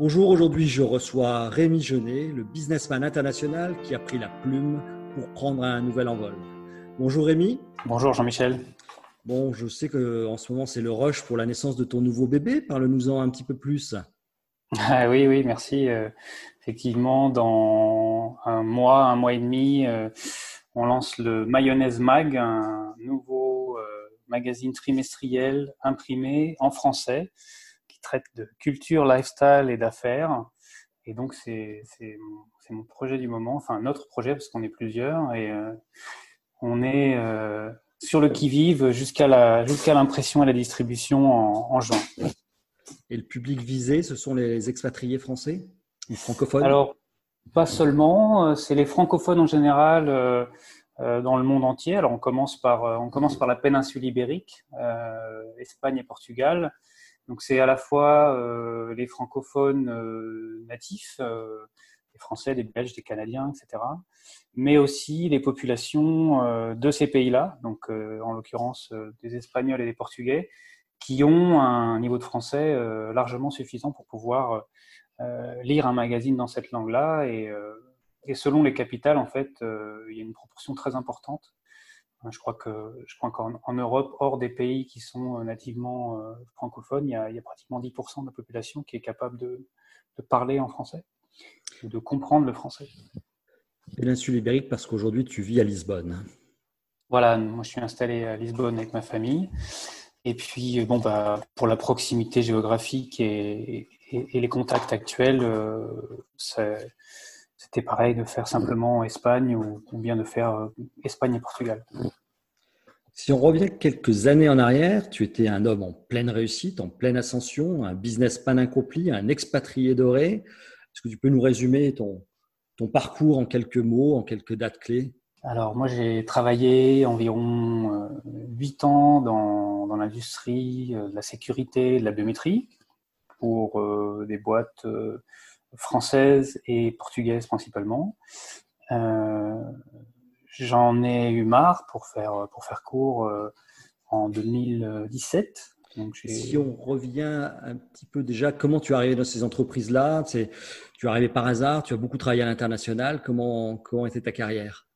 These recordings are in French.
Bonjour, aujourd'hui je reçois Rémi Genet, le businessman international qui a pris la plume pour prendre un nouvel envol. Bonjour Rémi. Bonjour Jean-Michel. Bon, je sais qu'en ce moment c'est le rush pour la naissance de ton nouveau bébé. Parle-nous-en un petit peu plus. Ah, oui, oui, merci. Euh, effectivement, dans un mois, un mois et demi, euh, on lance le Mayonnaise Mag, un nouveau euh, magazine trimestriel imprimé en français qui traite de culture, lifestyle et d'affaires. Et donc, c'est mon, projet du moment, enfin notre projet parce qu'on est plusieurs et euh, on est euh, sur le qui-vive jusqu'à l'impression et la distribution en, juin. Et le public visé, ce sont les expatriés français ou francophones? Alors, pas seulement, c'est les francophones en général euh, dans le monde entier. Alors on commence par, euh, on commence par la péninsule ibérique, euh, Espagne et Portugal. Donc c'est à la fois les francophones natifs, les Français, les Belges, les Canadiens, etc. Mais aussi les populations de ces pays-là, donc en l'occurrence des Espagnols et des Portugais, qui ont un niveau de français largement suffisant pour pouvoir lire un magazine dans cette langue-là et selon les capitales, en fait, euh, il y a une proportion très importante. Je crois que je crois qu'en Europe, hors des pays qui sont euh, nativement euh, francophones, il y, a, pratiquement 10% de la population qui est capable de, parler en français de comprendre le français. Et l'insule ibérique parce qu'aujourd'hui tu vis à Lisbonne. Voilà, moi je suis installé à Lisbonne avec ma famille. Et puis, bon, bah, pour la proximité géographique et, les contacts actuels, c'est c'était pareil de faire simplement Espagne ou, bien de faire euh, Espagne et Portugal. Si on revient quelques années en arrière, tu étais un homme en pleine réussite, en pleine ascension, un businessman incompli, un expatrié doré. Est-ce que tu peux nous résumer ton, ton parcours en quelques mots, en quelques dates clés? Alors moi j'ai travaillé environ 8 euh, ans dans, dans l'industrie euh, de la sécurité, de la biométrie, pour des boîtes française et portugaise principalement. Euh, j'en ai eu marre pour faire, pour faire court euh, en 2017. Donc si on revient un petit peu déjà, comment tu es arrivé dans ces entreprises-là? Tu es arrivé par hasard, tu as beaucoup travaillé à l'international. Comment, comment était ta carrière?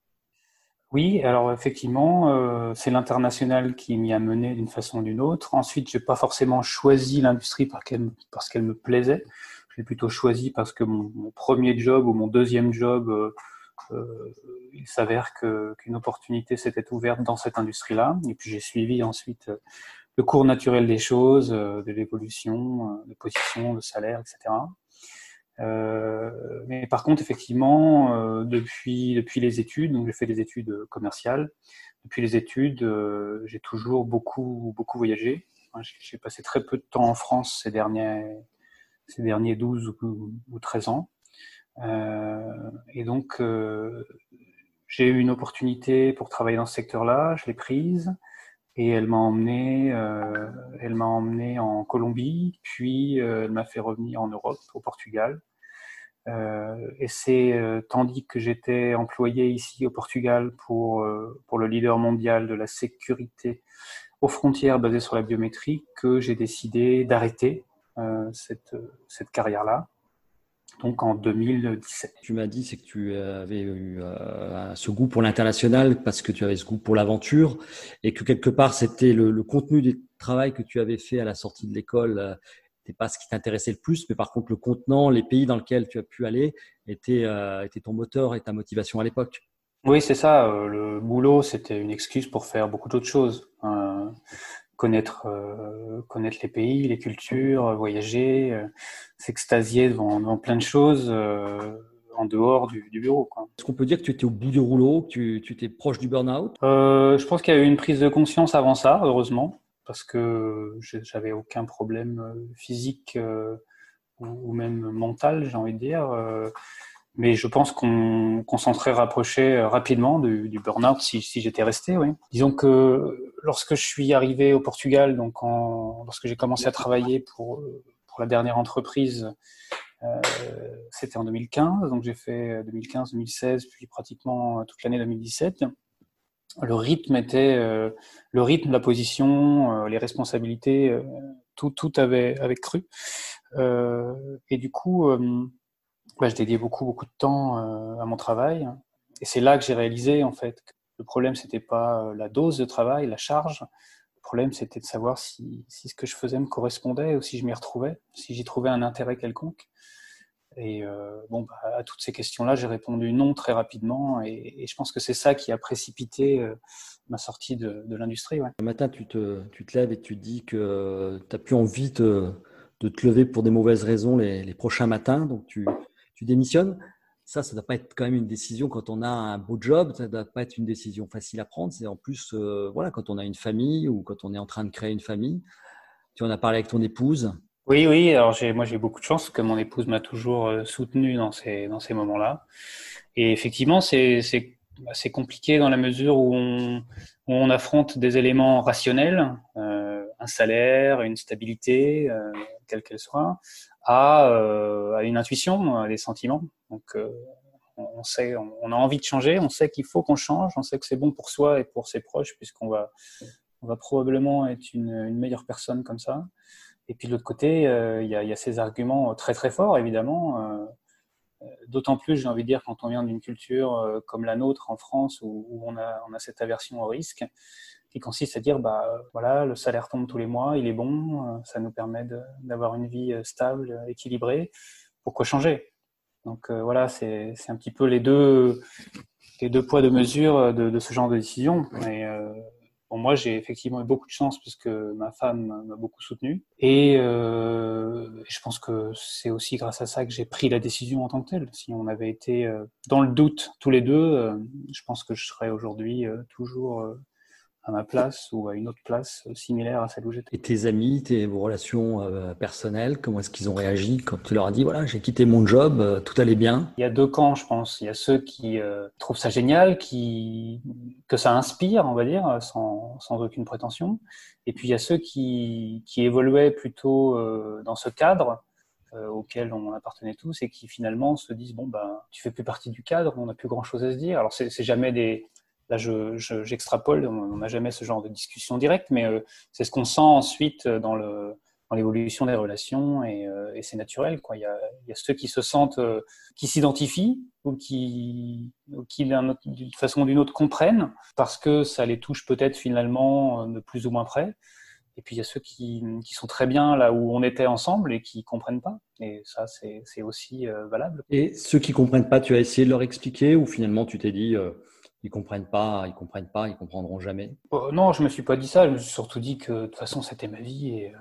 Oui, alors effectivement, euh, c'est l'international qui m'y a mené d'une façon ou d'une autre. Ensuite, je n'ai pas forcément choisi l'industrie parce qu'elle me plaisait je l'ai plutôt choisi parce que mon, premier job ou mon deuxième job, euh, euh, il s'avère qu'une opportunité s'était ouverte dans cette industrie-là. Et puis j'ai suivi ensuite euh, le cours naturel des choses, de l'évolution, de position, de salaire, etc. mais par contre, effectivement, depuis, depuis les études, donc j'ai fait des études commerciales, depuis les études, j'ai toujours beaucoup, beaucoup voyagé. J'ai passé très peu de temps en France ces derniers, ces derniers 12 ou, 13 ans. Euh, et donc, euh, j'ai eu une opportunité pour travailler dans ce secteur-là, je l'ai prise et elle m'a emmené, euh, elle m'a emmené en Colombie, puis elle m'a fait revenir en Europe, au Portugal. et c'est tandis que j'étais employé ici au Portugal pour, pour le leader mondial de la sécurité aux frontières basée sur la biométrie que j'ai décidé d'arrêter cette, cette carrière-là. Donc en 2017. Tu m'as dit c'est que tu avais eu euh, ce goût pour l'international parce que tu avais ce goût pour l'aventure et que quelque part c'était le, contenu du travail que tu avais fait à la sortie de l'école euh, n'était pas ce qui t'intéressait le plus, mais par contre le contenant, les pays dans lesquels tu as pu aller étaient, euh, ton moteur et ta motivation à l'époque. Oui, c'est ça. Euh, le boulot, c'était une excuse pour faire beaucoup d'autres choses. Connaître, connaître les pays, les cultures, voyager, s'extasier devant, plein de choses en dehors du, bureau. Est-ce qu'on peut dire que tu étais au bout du rouleau, que tu, tu étais proche du burn-out? Je pense qu'il y a eu une prise de conscience avant ça, heureusement parce que j'avais aucun problème euh, physique euh, ou même mental, j'ai envie de dire. Euh, mais je pense qu'on s'en serait rapproché rapidement du, du burn-out si, si j'étais resté. Oui. Disons que lorsque je suis arrivé au Portugal, donc en, lorsque j'ai commencé à travailler pour, pour la dernière entreprise, euh, c'était en 2015. Donc j'ai fait 2015-2016, puis pratiquement toute l'année 2017 le rythme était euh, le rythme, la position, euh, les responsabilités, euh, tout, tout avait, avait cru. et du coup, bah, je dédiais beaucoup beaucoup de temps à mon travail. Et c'est là que j'ai réalisé en fait que le problème c'était pas la dose de travail, la charge. Le problème c'était de savoir si, ce que je faisais me correspondait ou si je m'y retrouvais, si j'y trouvais un intérêt quelconque. Et euh, bon, bah, à toutes ces questions-là, j'ai répondu non très rapidement. Et, je pense que c'est ça qui a précipité euh, ma sortie de, l'industrie. Un matin, tu te, lèves et tu te dis que tu n'as plus envie de te lever pour des mauvaises raisons les, prochains matins. Donc, tu, tu démissionnes. Ça, ça ne doit pas être quand même une décision quand on a un beau job. Ça ne doit pas être une décision facile à prendre. C'est en plus, euh, voilà, quand on a une famille ou quand on est en train de créer une famille. Tu en as parlé avec ton épouse. Oui, oui. Alors moi j'ai beaucoup de chance que mon épouse m'a toujours euh, soutenu dans ces dans ces moments-là. Et effectivement, c'est c'est c'est compliqué dans la mesure où on, affronte des éléments rationnels, euh, un salaire, une stabilité, quelle qu'elle soit, à, euh, à une intuition, à des sentiments. Donc euh, on sait, on a envie de changer, on sait qu'il faut qu'on change, on sait que c'est bon pour soi et pour ses proches puisqu'on va on va probablement être une, une meilleure personne comme ça. Et puis de l'autre côté, euh, il y, a, ces arguments très très forts, évidemment. Euh, d'autant plus, j'ai envie de dire, quand on vient d'une culture comme la nôtre en France, où, on, a, on, a, cette aversion au risque, qui consiste à dire, bah voilà, le salaire tombe tous les mois, il est bon, ça nous permet d'avoir une vie stable, équilibrée. Pourquoi changer? Donc voilà, c'est un petit peu les deux, les deux poids de mesure de, ce genre de décision. Et, moi, j'ai effectivement eu beaucoup de chance puisque ma femme m'a beaucoup soutenu. Et euh, je pense que c'est aussi grâce à ça que j'ai pris la décision en tant que telle. Si on avait été euh, dans le doute tous les deux, euh, je pense que je serais aujourd'hui toujours à ma place ou à une autre place similaire à celle où j'étais. Et tes amis, tes vos relations euh, personnelles, comment est-ce qu'ils ont réagi quand tu leur as dit voilà, j'ai quitté mon job, euh, tout allait bien? Il y a deux camps, je pense. Il y a ceux qui euh, trouvent ça génial, qui que ça inspire, on va dire, sans, sans aucune prétention. Et puis il y a ceux qui, qui évoluaient plutôt dans ce cadre auquel on appartenait tous et qui finalement se disent bon ben tu fais plus partie du cadre, on n'a plus grand chose à se dire. Alors c'est jamais des Là, j'extrapole, je, on n'a jamais ce genre de discussion directe, mais euh, c'est ce qu'on sent ensuite dans le dans l'évolution des relations et, euh, c'est naturel. Il, y a, il y a ceux qui se sentent, euh, qui s'identifient ou qui, ou qui d'une façon ou d'une autre comprennent parce que ça les touche peut-être finalement de plus ou moins près. Et puis il y a ceux qui, qui, sont très bien là où on était ensemble et qui comprennent pas. Et ça, c'est aussi valable. Et ceux qui comprennent pas, tu as essayé de leur expliquer ou finalement tu t'es dit ils comprennent pas, ils comprennent pas, ils comprendront jamais euh, Non, je me suis pas dit ça. Je me suis surtout dit que de toute façon c'était ma vie et euh,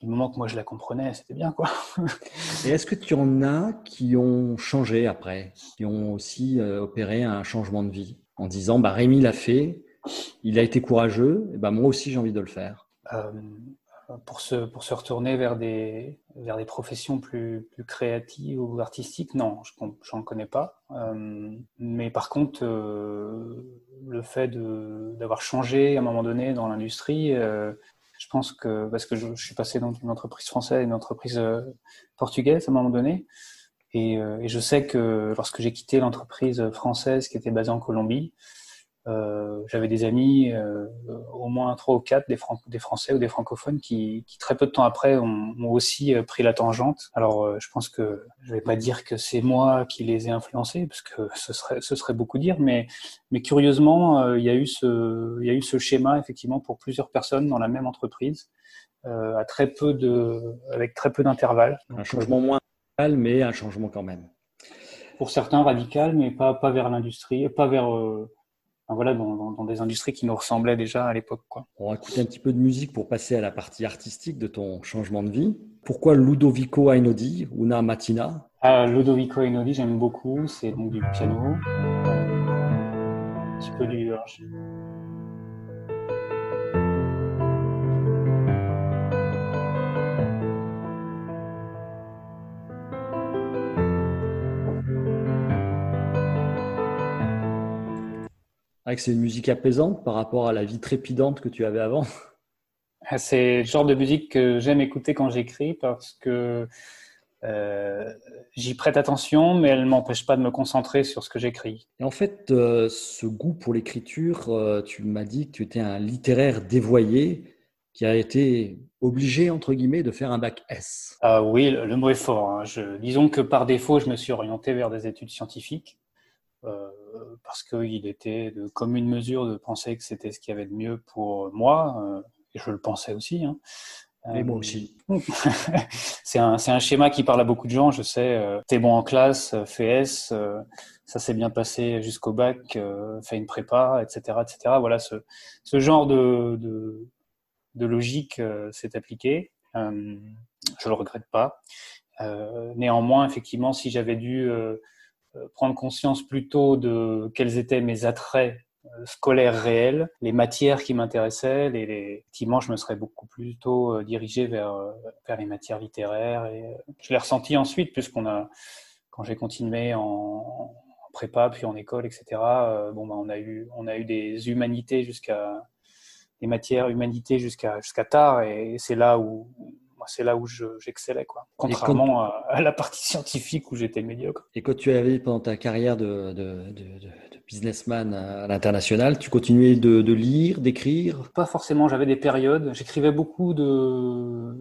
du moment que moi je la comprenais, c'était bien quoi. et est-ce que tu en as qui ont changé après, qui ont aussi euh, opéré un changement de vie en disant bah Rémi l'a fait, il a été courageux, et bah moi aussi j'ai envie de le faire? Pour se, pour se retourner vers des, vers des professions plus, plus créatives ou artistiques, non, je n'en connais pas. Euh, mais par contre, euh, le fait d'avoir changé à un moment donné dans l'industrie, euh, je pense que, parce que je, suis passé dans une entreprise française et une entreprise portugaise à un moment donné, et je sais que lorsque j'ai quitté l'entreprise française qui était basée en Colombie, euh, j'avais des amis, euh, au moins trois ou quatre, des, des Français ou des francophones, qui, qui, très peu de temps après ont, ont aussi euh, pris la tangente. Alors, euh, je pense que je vais pas dire que c'est moi qui les ai influencés, parce que ce serait, ce serait beaucoup dire, mais, mais curieusement, il y a eu ce, il y a eu ce schéma effectivement pour plusieurs personnes dans la même entreprise, à très peu de, avec très peu d'intervalle. Un changement moins radical, mais un changement quand même. Pour certains radical, mais pas, pas vers l'industrie, pas vers voilà, dans, dans, des industries qui nous ressemblaient déjà à l'époque. On va écouter un petit peu de musique pour passer à la partie artistique de ton changement de vie. Pourquoi Ludovico Einaudi, Una Matina ah, Ludovico Einaudi, j'aime beaucoup. C'est donc du piano, un petit peu du. Que c'est une musique apaisante par rapport à la vie trépidante que tu avais avant? Ah, c'est le genre de musique que j'aime écouter quand j'écris parce que euh, j'y prête attention, mais elle ne m'empêche pas de me concentrer sur ce que j'écris. Et en fait, euh, ce goût pour l'écriture, euh, tu m'as dit que tu étais un littéraire dévoyé qui a été obligé, entre guillemets, de faire un bac S. Ah oui, le, mot est fort. Hein. Je, disons que par défaut, je me suis orienté vers des études scientifiques. Euh, parce qu'il était de commune mesure de penser que c'était ce qu'il y avait de mieux pour moi, euh, et je le pensais aussi. Hein. Et moi aussi. c'est un, un, schéma qui parle à beaucoup de gens, je sais. Euh, t'es bon en classe, fais S, ça s'est bien passé jusqu'au bac, fais une prépa, etc. etc. Voilà, ce, ce genre de, de, de logique s'est appliqué. je le regrette pas. néanmoins, effectivement, si j'avais dû euh, prendre conscience plutôt de quels étaient mes attraits euh, scolaires réels, les matières qui m'intéressaient. Les, les... Effectivement, je me serais beaucoup plutôt euh, dirigé vers, vers les matières littéraires. Je l'ai ressenti ensuite, puisqu'on a, quand j'ai continué en, prépa, puis en école, etc. bon, bah, on a eu, on a eu des humanités jusqu'à des matières humanités jusqu'à jusqu'à tard, et c'est là où c'est là où j'excellais, quoi. Contrairement à, la partie scientifique où j'étais médiocre. Et quand tu avais pendant ta carrière de, de, businessman à l'international, tu continuais de, lire, d'écrire? Pas forcément, j'avais des périodes. J'écrivais beaucoup de,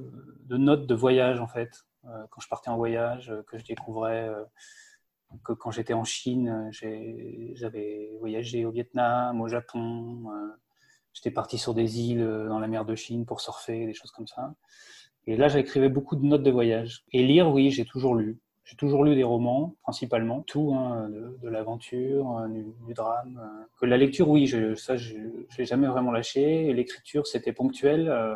notes de voyage, en fait. Euh, quand je partais en voyage, euh, que je découvrais euh, que quand j'étais en Chine, j'avais voyagé au Vietnam, au Japon. J'étais parti sur des îles dans la mer de Chine pour surfer, des choses comme ça. Et là, j'écrivais beaucoup de notes de voyage. Et lire, oui, j'ai toujours lu. J'ai toujours lu des romans, principalement, tout, hein, de, l'aventure, euh, du, drame. Euh. Que la lecture, oui, je, ça, je n'ai jamais vraiment lâché. L'écriture, c'était ponctuel. Euh,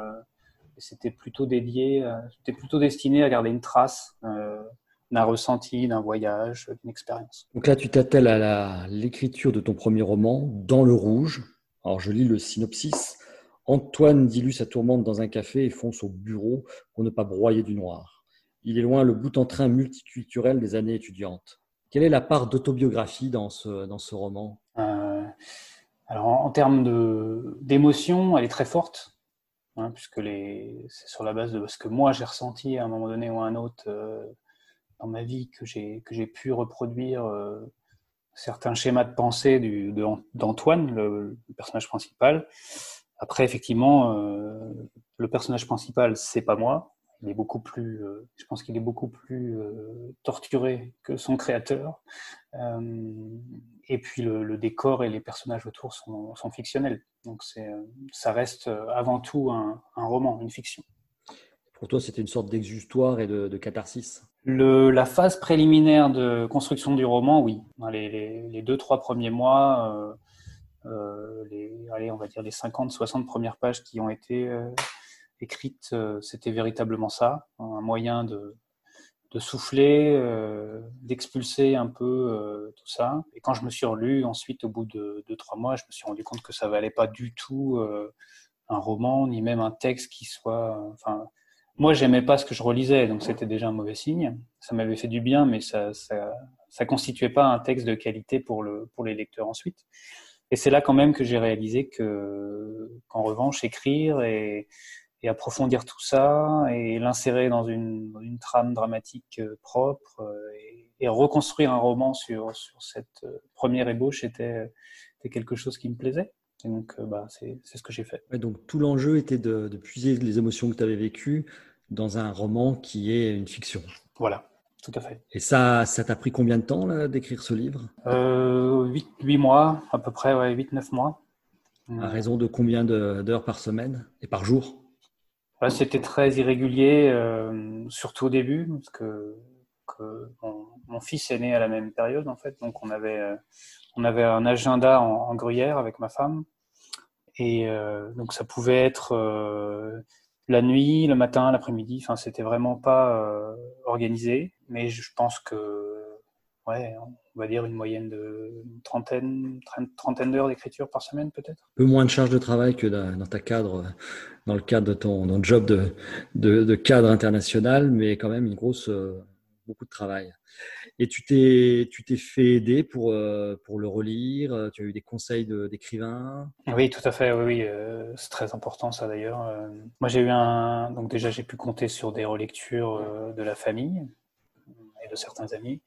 c'était plutôt dédié, c'était plutôt destiné à garder une trace d'un ressenti, d'un voyage, d'une expérience. Donc là, tu t'attelles à l'écriture de ton premier roman, Dans le rouge. Alors, je lis le synopsis. Antoine dilue sa tourmente dans un café et fonce au bureau pour ne pas broyer du noir. Il est loin le bout en train multiculturel des années étudiantes. Quelle est la part d'autobiographie dans ce, dans ce roman? Euh, Alors, en, termes d'émotion, elle est très forte, hein, puisque c'est sur la base de ce que moi j'ai ressenti à un moment donné ou à un autre euh, dans ma vie que j'ai pu reproduire euh, certains schémas de pensée d'Antoine, le, le, personnage principal. Après, effectivement, euh, le personnage principal, c'est pas moi. Il est beaucoup plus, euh, je pense qu'il est beaucoup plus euh, torturé que son créateur. et puis le, décor et les personnages autour sont, fictionnels. Donc ça reste avant tout un, roman, une fiction. Pour toi, c'était une sorte d'exutoire et de, catharsis le, La phase préliminaire de construction du roman, oui. Les, les deux, trois premiers mois, les, allez, on va dire les 50, 60 premières pages qui ont été euh, écrites, euh, c'était véritablement ça, un moyen de, de souffler, d'expulser un peu tout ça. Et quand je me suis relu ensuite, au bout de 2-3 mois, je me suis rendu compte que ça valait pas du tout un roman, ni même un texte qui soit. Enfin, moi, j'aimais pas ce que je relisais, donc c'était déjà un mauvais signe. Ça m'avait fait du bien, mais ça, ça, ça constituait pas un texte de qualité pour le pour les lecteurs ensuite. Et c'est là quand même que j'ai réalisé que, qu'en revanche, écrire et, et, approfondir tout ça et l'insérer dans une, une, trame dramatique euh, propre euh, et, et, reconstruire un roman sur, sur cette euh, première ébauche était, c'était quelque chose qui me plaisait. Et donc, bah, c'est ce que j'ai fait. donc, tout l'enjeu était de, de, puiser les émotions que tu avais vécues dans un roman qui est une fiction. Voilà, tout à fait. Et ça, ça t'a pris combien de temps d'écrire ce livre? Euh, 8, 8, mois, à peu près, ouais, 8-9 mois. À raison de combien d'heures par semaine et par jour? C'était très irrégulier, euh, surtout au début, parce que, que mon, fils est né à la même période, en fait. Donc, on avait, euh, on avait un agenda en, gruyère avec ma femme. Et euh, donc, ça pouvait être euh, la nuit, le matin, l'après-midi. Enfin, c'était vraiment pas euh, organisé. Mais je pense que, ouais, on va dire une moyenne de trentaine, trentaine d'heures d'écriture par semaine, peut-être. Un peu moins de charge de travail que dans ta cadre, dans le cadre de ton, job de, de, cadre international, mais quand même une grosse, euh, beaucoup de travail. Et tu t'es, tu t'es fait aider pour, euh, pour le relire euh, Tu as eu des conseils d'écrivains Oui, tout à fait. Oui, euh, c'est très important ça d'ailleurs. moi, j'ai eu un. Donc, déjà, j'ai pu compter sur des relectures de la famille et de certains amis.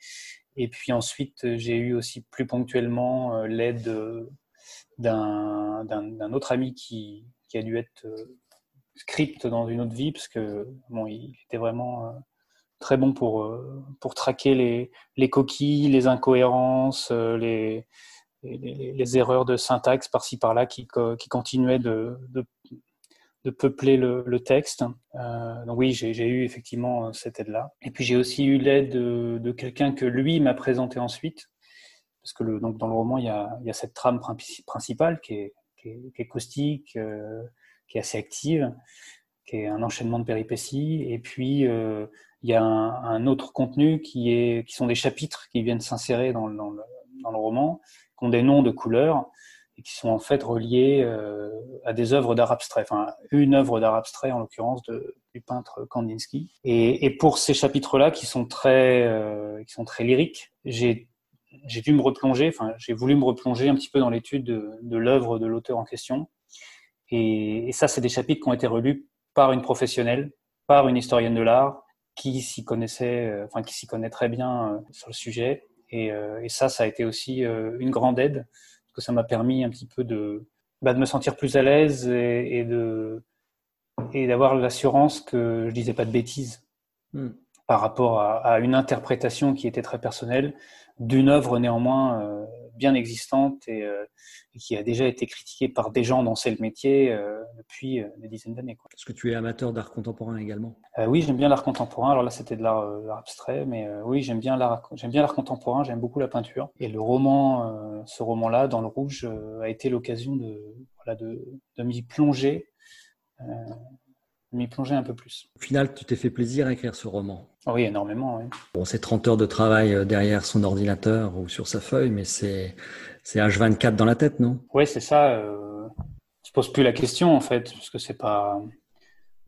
Et puis ensuite, j'ai eu aussi plus ponctuellement l'aide d'un, d'un, autre ami qui, qui a dû être script dans une autre vie, parce que bon, il était vraiment très bon pour, euh, pour traquer les, les coquilles, les incohérences, euh, les, les, erreurs de syntaxe par-ci par-là qui, qui continuaient de, de, peupler le, texte. Euh, donc oui, j'ai eu effectivement cette aide-là. Et puis j'ai aussi eu l'aide de, de quelqu'un que lui m'a présenté ensuite, parce que le, donc dans le roman, il y a, il y a cette trame principale qui est, qui est, qui caustique, qui est assez active, qui est un enchaînement de péripéties, et puis il y a un, autre contenu qui, est, qui sont des chapitres qui viennent s'insérer dans, le, dans, le, roman, qui ont des noms de couleurs et qui sont en fait reliés euh, à des œuvres d'art abstrait, enfin une œuvre d'art abstrait en l'occurrence du peintre Kandinsky. Et, et pour ces chapitres-là qui sont très euh, qui sont très lyriques, j'ai j'ai dû me replonger, enfin j'ai voulu me replonger un petit peu dans l'étude de, l'œuvre de l'auteur en question. Et ça, c'est des chapitres qui ont été relus par une professionnelle, par une historienne de l'art, qui s'y connaissait, euh, enfin qui s'y connaît très bien euh, sur le sujet. Et, euh, et, ça, ça a été aussi une grande aide parce que ça m'a permis un petit peu de, bah, de me sentir plus à l'aise et, et de et d'avoir l'assurance que je disais pas de bêtises hmm. Par rapport à, à, une interprétation qui était très personnelle d'une œuvre néanmoins bien existante euh, et, qui a déjà été critiquée par des gens dont c'est le métier euh, depuis euh, des dizaines d'années. Est-ce que tu es amateur d'art contemporain également Oui, j'aime bien l'art contemporain. Alors là, c'était de l'art abstrait, mais oui, j'aime bien l'art j'aime bien l'art contemporain, j'aime beaucoup la peinture. Et le roman, ce roman-là, dans le rouge, a été l'occasion de, voilà, de, de m'y plonger m'y plonger un peu plus. Au final, tu t'es fait plaisir à écrire ce roman Oui, énormément. Oui. Bon, c'est 30 heures de travail euh, derrière son ordinateur ou sur sa feuille, mais c'est H24 dans la tête, non? Oui, c'est ça. Euh, je pose plus la question, en fait, parce que c'est pas...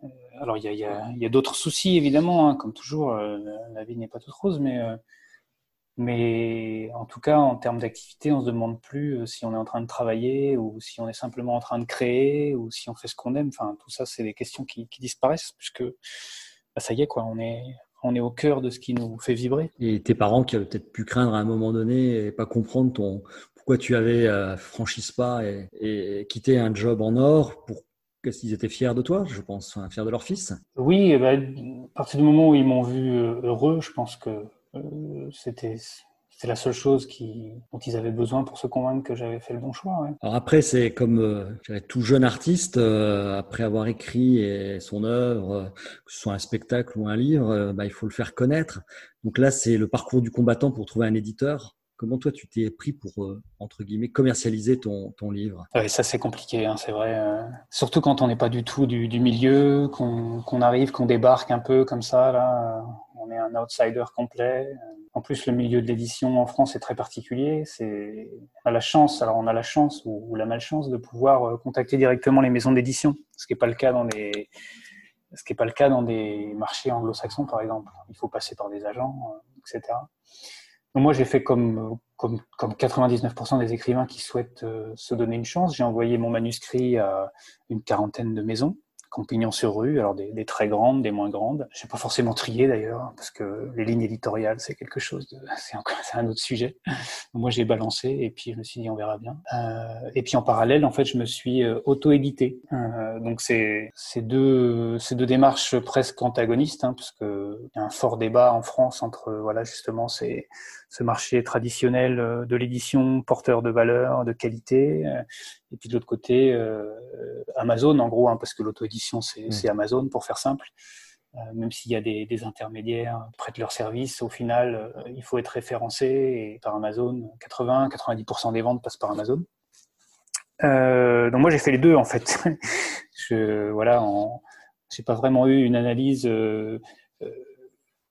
Euh, alors, il y a, a, y a d'autres soucis, évidemment, hein, comme toujours, euh, la vie n'est pas toute rose, mais mais en tout cas, en termes d'activité, on se demande plus euh, si on est en train de travailler ou si on est simplement en train de créer ou si on fait ce qu'on aime. Enfin, tout ça, c'est des questions qui, qui disparaissent puisque bah, ça y est, quoi. On est, on est au cœur de ce qui nous fait vibrer. Et tes parents qui avaient peut-être pu craindre à un moment donné et pas comprendre ton, pourquoi tu avais euh, franchi ce pas et, et, quitté un job en or pour qu'est-ce qu'ils étaient fiers de toi, je pense, fiers de leur fils? Oui, eh ben, à partir du moment où ils m'ont vu euh, heureux, je pense que euh, c'était c'est la seule chose qui, dont ils avaient besoin pour se convaincre que j'avais fait le bon choix. Ouais. Alors après, c'est comme euh, tout jeune artiste, euh, après avoir écrit son œuvre, que ce soit un spectacle ou un livre, bah, il faut le faire connaître. Donc là, c'est le parcours du combattant pour trouver un éditeur. Comment toi, tu t'es pris pour, entre guillemets, commercialiser ton, ton livre? Ouais, Ça, c'est compliqué, hein, c'est vrai. surtout quand on n'est pas du tout du, du milieu, qu'on arrive, qu'on débarque un peu comme ça, là on est un outsider complet. En plus, le milieu de l'édition en France est très particulier. C'est, on a la chance, alors on a la chance ou, la malchance de pouvoir euh, contacter directement les maisons d'édition, ce qui n'est pas le cas dans des, ce qui pas le cas dans des marchés anglo-saxons, par exemple. Il faut passer par des agents, euh, etc. Donc moi, j'ai fait comme, comme, comme 99% des écrivains qui souhaitent euh, se donner une chance. J'ai envoyé mon manuscrit à une quarantaine de maisons compagnons sur rue, alors des, très grandes, des moins grandes. Je n'ai pas forcément trié d'ailleurs, parce que les lignes éditoriales, c'est quelque chose c'est, un autre sujet. Moi, j'ai balancé et puis je me suis dit, on verra bien. Euh, et puis en parallèle, en fait, je me suis euh, auto-édité. Euh, donc c'est, c'est deux, c'est deux démarches presque antagonistes, hein, parce que y a un fort débat en France entre, voilà, justement, c'est ce marché traditionnel euh, de l'édition porteur de valeur, de qualité, euh, et puis de l'autre côté euh, Amazon en gros, hein, parce que l'auto-édition c'est mm. Amazon pour faire simple. même s'il y a des, intermédiaires qui prêtent leurs services, au final, il faut être référencé et par Amazon. 80-90% des ventes passent par Amazon. donc moi j'ai fait les deux en fait. je voilà, j'ai pas vraiment eu une analyse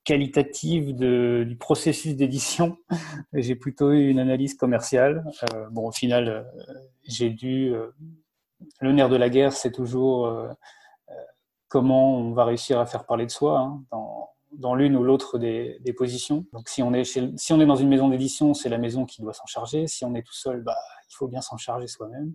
qualitative de, du processus d'édition. J'ai plutôt eu une analyse commerciale. Euh, bon, au final, euh, j'ai dû. Euh, le nerf de la guerre, c'est toujours comment on va réussir à faire parler de soi hein, dans, dans l'une ou l'autre des, des, positions. Donc, si on est, chez, si on est dans une maison d'édition, c'est la maison qui doit s'en charger. Si on est tout seul, bah, il faut bien s'en charger soi-même.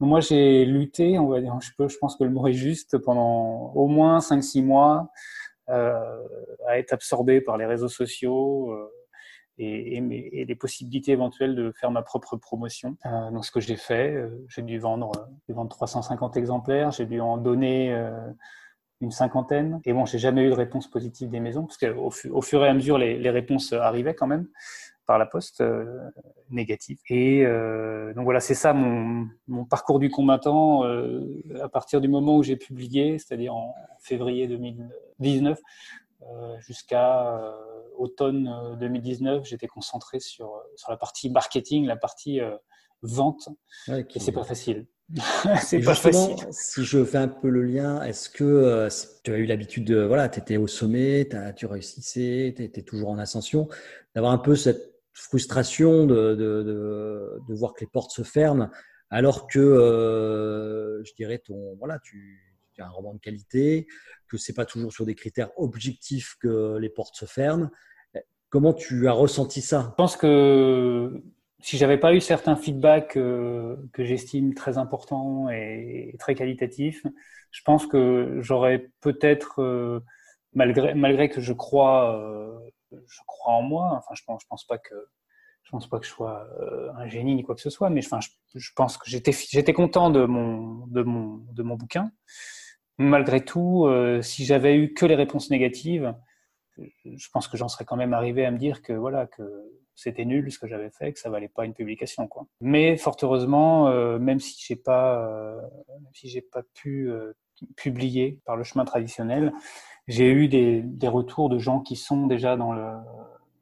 moi, j'ai lutté, on va dire, je, peux, je pense que le mot est juste, pendant au moins 5-6 mois euh, à être absorbé par les réseaux sociaux euh, et, et, et, les possibilités éventuelles de faire ma propre promotion. Euh, donc ce que j'ai fait, euh, j'ai dû vendre, dû vendre 350 exemplaires, j'ai dû en donner une cinquantaine. Et bon, j'ai jamais eu de réponse positive des maisons, parce qu'au au fur et à mesure, les, les réponses arrivaient quand même par la poste euh, négative. Et euh, donc voilà, c'est ça mon, mon, parcours du combattant euh, à partir du moment où j'ai publié, c'est-à-dire en février 2019 euh, jusqu'à automne 2019, j'étais concentré sur, sur la partie marketing, la partie vente. et c'est pas facile. c'est pas facile. Si je fais un peu le lien, est-ce que tu as eu l'habitude de. Voilà, tu étais au sommet, as, tu réussissais, tu étais toujours en ascension, d'avoir un peu cette frustration de, de, de, voir que les portes se ferment, alors que, euh, je dirais, ton, voilà, tu, tu, as un roman de qualité, que c'est pas toujours sur des critères objectifs que les portes se ferment. Comment tu as ressenti ça? Je pense que si j'avais pas eu certains feedbacks euh, que j'estime très importants et, très qualitatifs, je pense que j'aurais peut-être, euh, malgré, malgré que je crois je crois en moi. Enfin, je pense, pense pas que je pense pas que je sois euh, un génie ni quoi que ce soit, mais enfin, je, pense que j'étais content de mon de mon de mon bouquin. Malgré tout, euh, si j'avais eu que les réponses négatives, je pense que j'en serais quand même arrivé à me dire que voilà que c'était nul ce que j'avais fait, que ça valait pas une publication. Mais fort heureusement, euh, même si j'ai pas si j'ai pas pu publier par le chemin traditionnel, j'ai eu des, des, retours de gens qui sont déjà dans le,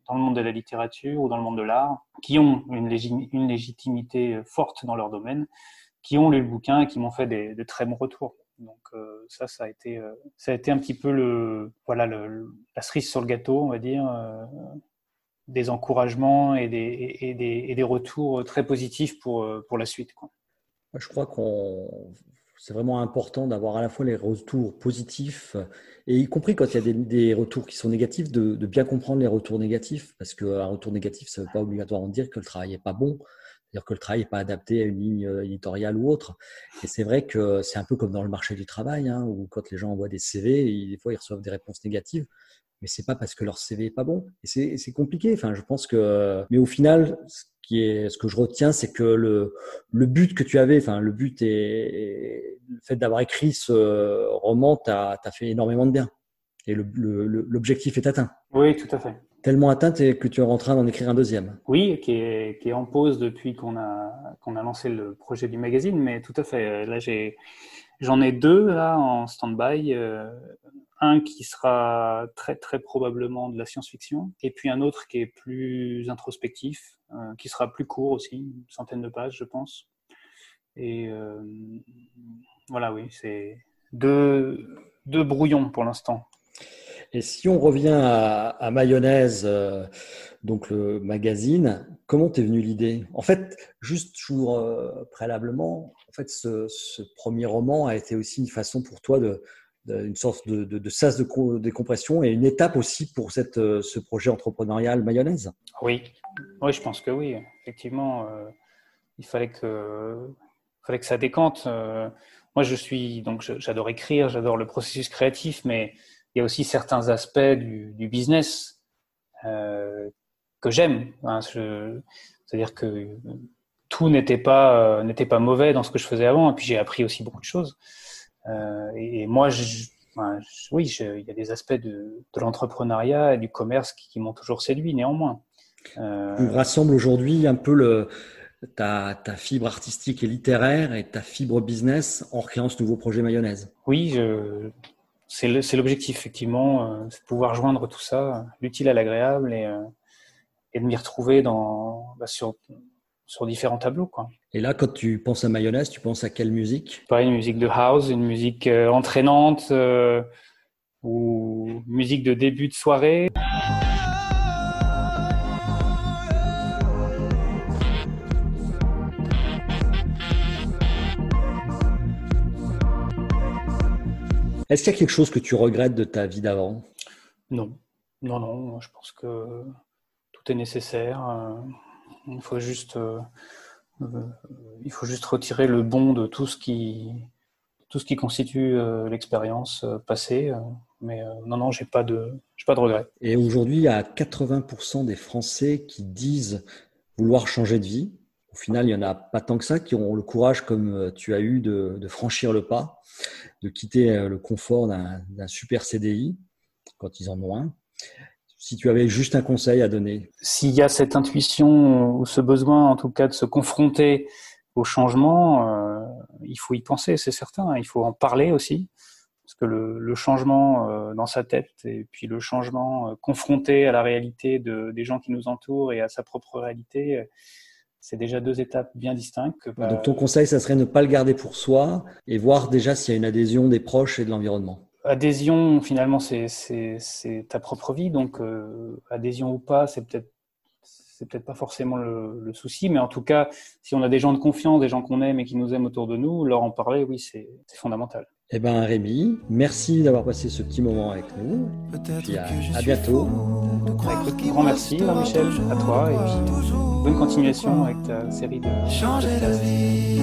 dans le monde de la littérature ou dans le monde de l'art, qui ont une, une, légitimité forte dans leur domaine, qui ont lu le bouquin et qui m'ont fait des, de très bons retours. Donc euh, ça, ça a été, euh, ça a été un petit peu le, voilà, le, la cerise sur le gâteau, on va dire, euh, des encouragements et des, et, des, et des retours très positifs pour, pour la suite. Quoi. Je crois qu'on c'est vraiment important d'avoir à la fois les retours positifs et y compris quand il y a des, retours qui sont négatifs, de, bien comprendre les retours négatifs parce qu'un retour négatif, ça ne veut pas obligatoirement dire que le travail n'est pas bon, c'est-à-dire que le travail n'est pas adapté à une ligne euh, éditoriale ou autre. Et c'est vrai que c'est un peu comme dans le marché du travail, hein, où quand les gens envoient des CV, des fois ils reçoivent des réponses négatives mais c'est pas parce que leur CV est pas bon. Et c'est compliqué. Enfin, je pense que, mais au final, ce qui est, ce que je retiens, c'est que le, le but que tu avais, enfin, le but est, le fait d'avoir écrit ce roman t'a fait énormément de bien. Et l'objectif est atteint. Oui, tout à fait. Tellement atteint que tu es en train d'en écrire un deuxième. Oui, qui est, en pause depuis qu'on a, qu'on a lancé le projet du magazine, mais tout à fait. Là, j'en ai deux là en stand-by. Euh, un qui sera très très probablement de la science-fiction, et puis un autre qui est plus introspectif, euh, qui sera plus court aussi, une centaine de pages, je pense. Et euh, voilà, oui, c'est deux, deux brouillons pour l'instant. Et si on revient à, Mayonnaise, euh, donc le magazine, comment t'es venue l'idée? En fait, juste toujours préalablement, en fait, ce, premier roman a été aussi une façon pour toi de, une sorte de, de, de sas de décompression et une étape aussi pour cette, euh, ce projet entrepreneurial mayonnaise? Oui, oui je pense que oui. Effectivement, euh, il fallait que, fallait que ça décante. Euh, moi, je suis donc j'adore écrire, j'adore le processus créatif, mais il y a aussi certains aspects du, du business euh, que j'aime. Hein, C'est-à-dire que tout n'était pas n'était pas mauvais dans ce que je faisais avant, et puis j'ai appris aussi beaucoup de choses. Euh, et, moi, je, oui, il y a des aspects de, de l'entrepreneuriat et du commerce qui, qui m'ont toujours séduit, néanmoins. Euh... On rassemble aujourd'hui un peu le, ta, ta, fibre artistique et littéraire et ta fibre business en créant ce nouveau projet mayonnaise. Oui, c'est l'objectif, effectivement, euh, c'est de pouvoir joindre tout ça, l'utile à l'agréable et, euh, et, de m'y retrouver dans, bah, sur, sur différents tableaux. Quoi. Et là, quand tu penses à mayonnaise, tu penses à quelle musique? Pareil, une musique de house, une musique euh, entraînante euh, ou musique de début de soirée. Est-ce qu'il y a quelque chose que tu regrettes de ta vie d'avant? Non, non, non. Je pense que tout est nécessaire. Euh, il faut juste, euh, euh, il faut juste retirer le bon de tout ce qui, tout ce qui constitue l'expérience passée. Mais non, non, j'ai pas de, j'ai pas de regrets. Et aujourd'hui, il y a 80% des Français qui disent vouloir changer de vie. Au final, il y en a pas tant que ça qui ont le courage, comme tu as eu, de, franchir le pas de quitter euh, le confort d'un super CDI quand ils en ont un. Si tu avais juste un conseil à donner. S'il y a cette intuition ou ce besoin, en tout cas, de se confronter au changement, euh, il faut y penser, c'est certain. Il faut en parler aussi. Parce que le, changement euh, dans sa tête et puis le changement euh, confronté à la réalité de, des gens qui nous entourent et à sa propre réalité, c'est déjà deux étapes bien distinctes. Bah... Donc ton conseil, ça serait ne pas le garder pour soi et voir déjà s'il y a une adhésion des proches et de l'environnement. Adhésion, finalement, c'est ta propre vie, donc euh, adhésion ou pas, c'est peut-être c'est peut-être pas forcément le, le, souci, mais en tout cas, si on a des gens de confiance, des gens qu'on aime et qui nous aiment autour de nous, leur en parler, oui, c'est fondamental. Eh ben Rémi, merci d'avoir passé ce petit moment avec nous. Puis à, à bientôt. Avec grand merci, Michel, à toi, et puis bonne continuation avec ta série de. Changer de vie.